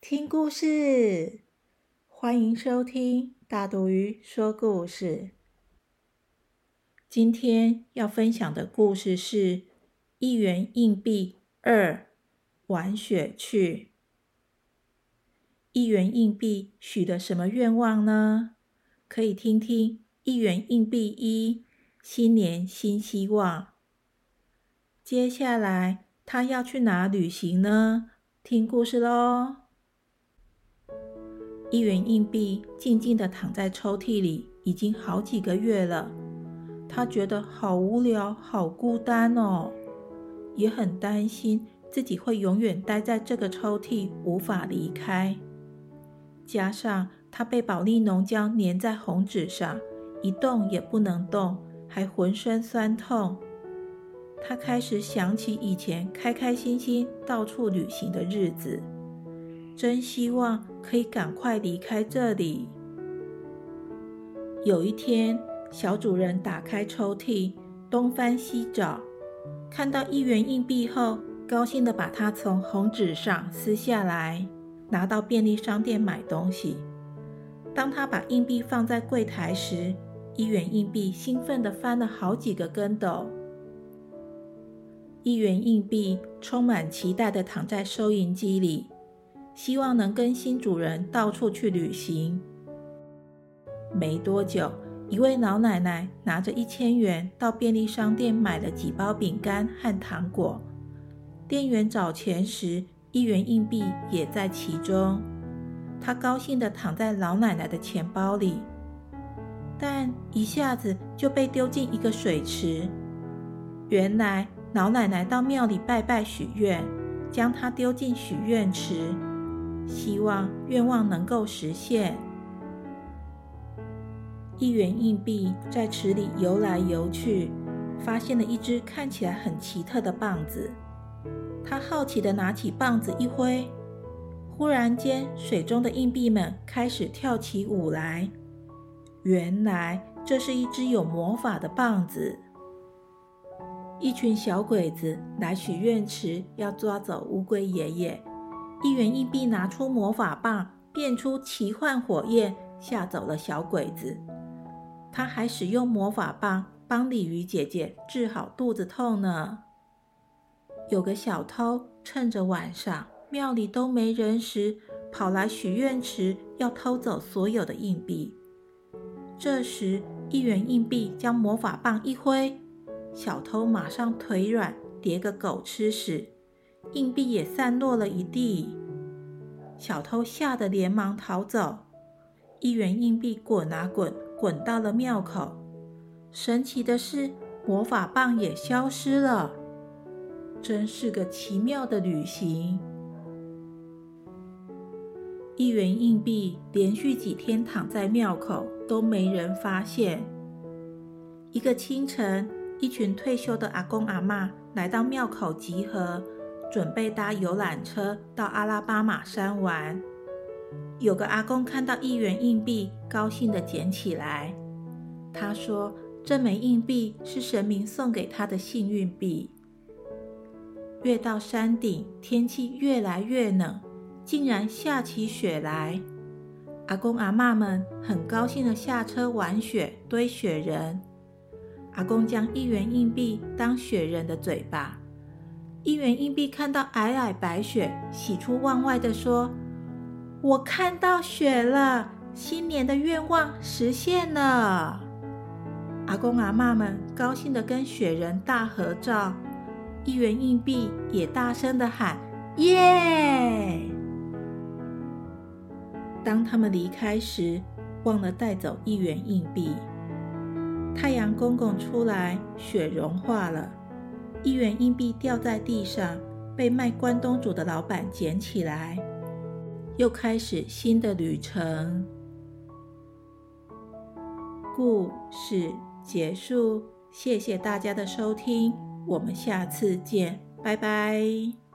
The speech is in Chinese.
听故事，欢迎收听大肚鱼说故事。今天要分享的故事是一元硬币二玩雪去。一元硬币许的什么愿望呢？可以听听一元硬币一新年新希望。接下来他要去哪旅行呢？听故事喽。一元硬币静静地躺在抽屉里，已经好几个月了。他觉得好无聊、好孤单哦，也很担心自己会永远待在这个抽屉，无法离开。加上他被保利浓胶粘在红纸上，一动也不能动，还浑身酸痛。他开始想起以前开开心心到处旅行的日子。真希望可以赶快离开这里。有一天，小主人打开抽屉，东翻西找，看到一元硬币后，高兴地把它从红纸上撕下来，拿到便利商店买东西。当他把硬币放在柜台时，一元硬币兴奋地翻了好几个跟斗。一元硬币充满期待地躺在收银机里。希望能跟新主人到处去旅行。没多久，一位老奶奶拿着一千元到便利商店买了几包饼干和糖果。店员找钱时，一元硬币也在其中。他高兴地躺在老奶奶的钱包里，但一下子就被丢进一个水池。原来老奶奶到庙里拜拜许愿，将它丢进许愿池。希望愿望能够实现。一元硬币在池里游来游去，发现了一只看起来很奇特的棒子。他好奇地拿起棒子一挥，忽然间，水中的硬币们开始跳起舞来。原来这是一只有魔法的棒子。一群小鬼子来许愿池，要抓走乌龟爷爷。一元硬币拿出魔法棒，变出奇幻火焰，吓走了小鬼子。他还使用魔法棒帮鲤鱼姐姐治好肚子痛呢。有个小偷趁着晚上庙里都没人时，跑来许愿池要偷走所有的硬币。这时，一元硬币将魔法棒一挥，小偷马上腿软，跌个狗吃屎。硬币也散落了一地，小偷吓得连忙逃走。一元硬币滚啊滚，滚到了庙口。神奇的是，魔法棒也消失了。真是个奇妙的旅行。一元硬币连续几天躺在庙口，都没人发现。一个清晨，一群退休的阿公阿妈来到庙口集合。准备搭游览车到阿拉巴马山玩。有个阿公看到一元硬币，高兴地捡起来。他说：“这枚硬币是神明送给他的幸运币。”越到山顶，天气越来越冷，竟然下起雪来。阿公阿妈们很高兴地下车玩雪、堆雪人。阿公将一元硬币当雪人的嘴巴。一元硬币看到皑皑白雪，喜出望外地说：“我看到雪了，新年的愿望实现了。”阿公阿妈们高兴地跟雪人大合照，一元硬币也大声地喊：“耶！”当他们离开时，忘了带走一元硬币。太阳公公出来，雪融化了。一元硬币掉在地上，被卖关东煮的老板捡起来。又开始新的旅程。故事结束，谢谢大家的收听，我们下次见，拜拜。